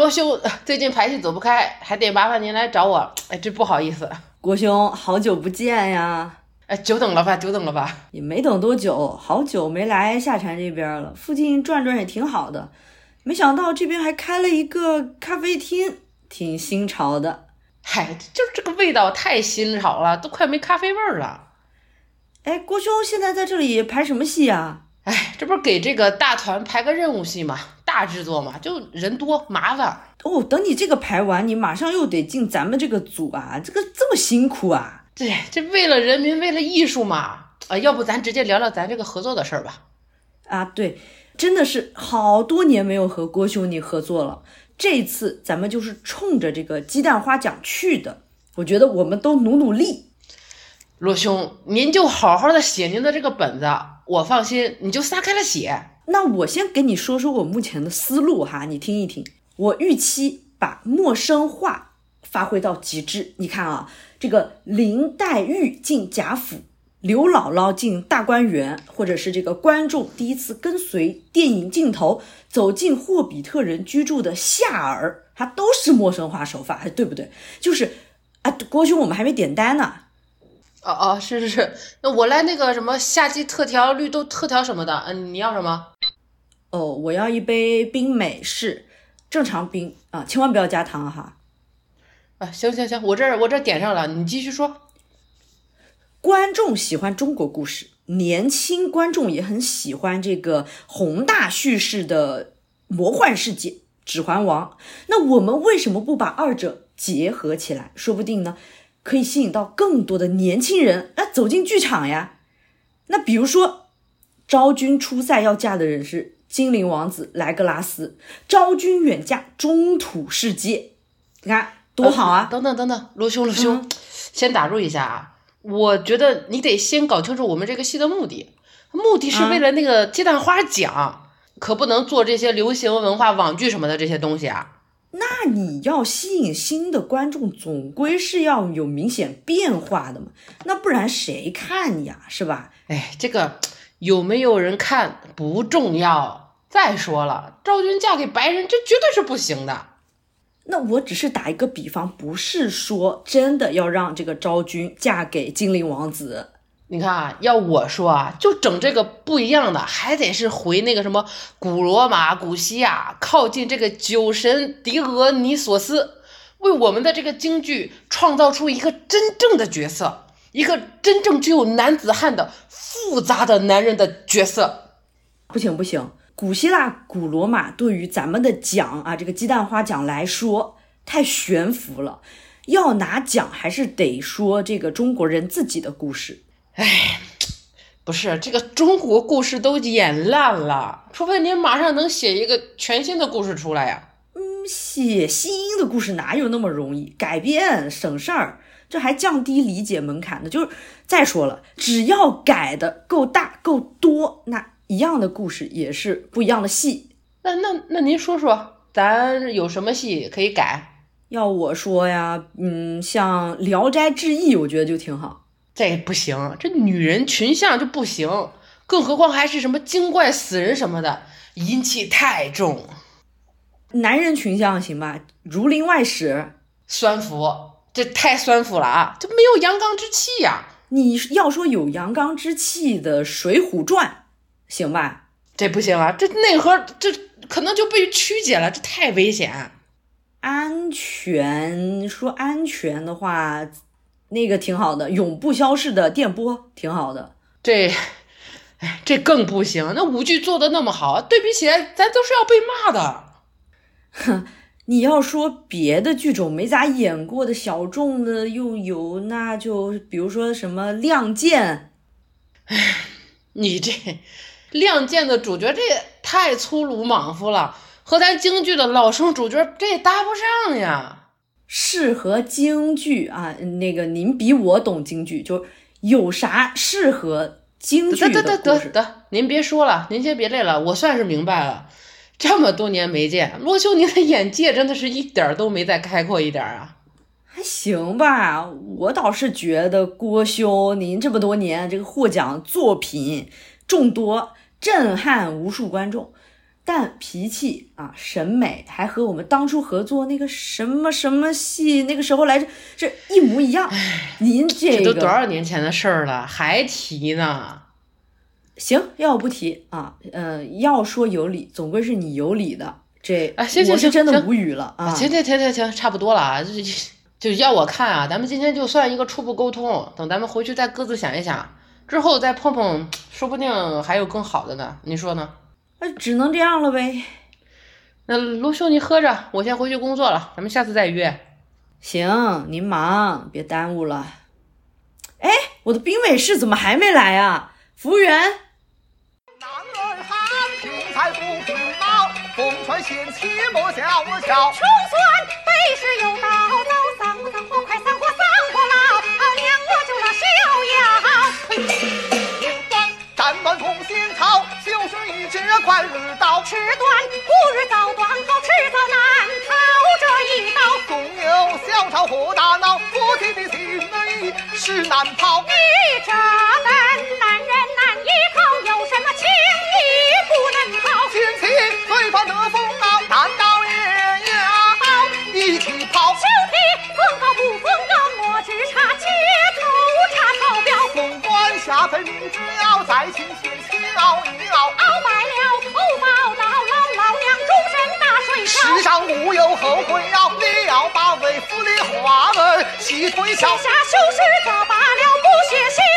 罗兄最近排戏走不开，还得麻烦您来找我。哎，这不好意思。郭兄，好久不见呀！哎，久等了吧，久等了吧？也没等多久，好久没来下禅这边了。附近转转也挺好的，没想到这边还开了一个咖啡厅，挺新潮的。嗨，就是这个味道太新潮了，都快没咖啡味儿了。哎，郭兄现在在这里排什么戏啊？哎，这不是给这个大团排个任务戏嘛，大制作嘛，就人多麻烦。哦，等你这个排完，你马上又得进咱们这个组啊，这个这么辛苦啊？对，这为了人民，为了艺术嘛。啊，要不咱直接聊聊咱这个合作的事儿吧？啊，对，真的是好多年没有和郭兄弟合作了，这次咱们就是冲着这个鸡蛋花奖去的。我觉得我们都努努力。罗兄，您就好好的写您的这个本子，我放心，你就撒开了写。那我先给你说说我目前的思路哈，你听一听。我预期把陌生化发挥到极致。你看啊，这个林黛玉进贾府，刘姥姥进大观园，或者是这个观众第一次跟随电影镜头走进霍比特人居住的夏尔，它都是陌生化手法，对不对？就是啊，郭兄，我们还没点单呢。哦哦，是是是，那我来那个什么夏季特调、绿豆特调什么的。嗯，你要什么？哦，我要一杯冰美式。正常冰啊，千万不要加糖哈。啊，行行行，我这我这点上了，你继续说。观众喜欢中国故事，年轻观众也很喜欢这个宏大叙事的魔幻世界《指环王》。那我们为什么不把二者结合起来？说不定呢，可以吸引到更多的年轻人啊走进剧场呀。那比如说，昭君出塞要嫁的人是。精灵王子莱格拉斯，昭君远嫁中土世界，你看多好啊！等等等等，罗兄罗兄，先打入一下啊！我觉得你得先搞清楚我们这个戏的目的，目的是为了那个鸡蛋花奖，可不能做这些流行文化网剧什么的这些东西啊。那你要吸引新的观众，总归是要有明显变化的嘛，那不然谁看呀？是吧？哎，这个。有没有人看不重要。再说了，昭君嫁给白人，这绝对是不行的。那我只是打一个比方，不是说真的要让这个昭君嫁给精灵王子。你看啊，要我说啊，就整这个不一样的，还得是回那个什么古罗马、古希腊，靠近这个酒神狄俄尼索斯，为我们的这个京剧创造出一个真正的角色。一个真正具有男子汉的复杂的男人的角色，不行不行，古希腊、古罗马对于咱们的奖啊，这个鸡蛋花奖来说太悬浮了。要拿奖还是得说这个中国人自己的故事。哎，不是这个中国故事都演烂了，除非您马上能写一个全新的故事出来呀。嗯，写新的故事哪有那么容易？改编省事儿。这还降低理解门槛呢。就是再说了，只要改的够大够多，那一样的故事也是不一样的戏。那那那您说说，咱有什么戏可以改？要我说呀，嗯，像《聊斋志异》，我觉得就挺好。这不行，这女人群像就不行，更何况还是什么精怪死人什么的，阴气太重。男人群像行吧，《儒林外史》酸腐。这太酸腐了啊！这没有阳刚之气呀！你要说有阳刚之气的《水浒传》，行吧？这不行啊！这内核这可能就被曲解了，这太危险。安全说安全的话，那个挺好的，《永不消逝的电波》挺好的。这，哎，这更不行。那舞剧做的那么好，对比起来，咱都是要被骂的。哼。你要说别的剧种没咋演过的小众的又有，那就比如说什么《亮剑》。哎，你这《亮剑》的主角这也太粗鲁莽夫了，和咱京剧的老生主角这也搭不上呀。适合京剧啊，那个您比我懂京剧，就有啥适合京剧的得得得得得，您别说了，您先别累了，我算是明白了。这么多年没见，罗兄，您的眼界真的是一点儿都没再开阔一点啊！还行吧，我倒是觉得郭兄您这么多年这个获奖作品众多，震撼无数观众。但脾气啊、审美还和我们当初合作那个什么什么戏那个时候来着这一模一样。您这这都多少年前的事儿了，还提呢？行，要不提啊，呃，要说有理，总归是你有理的。这啊行行行我是真的无语了啊！行行行行行，差不多了啊，就就就要我看啊，咱们今天就算一个初步沟通，等咱们回去再各自想一想，之后再碰碰，说不定还有更好的呢，你说呢？那只能这样了呗。那罗兄你喝着，我先回去工作了，咱们下次再约。行，您忙，别耽误了。哎，我的冰美式怎么还没来啊？服务员，男儿汉，凭才不凭貌，风传险且莫笑我瞧。穷酸背时有小吵或大闹，夫妻的情谊是难抛。你这等男人难依靠，有什么情谊不能抛？亲戚最怕得风傲，难道也要一起抛？休提风高不风高，我只差街头差草标。纵观下辈明知要再请前妻熬一熬。无要后悔了，你要把为父的话儿细推敲，下修士早罢了，不写信。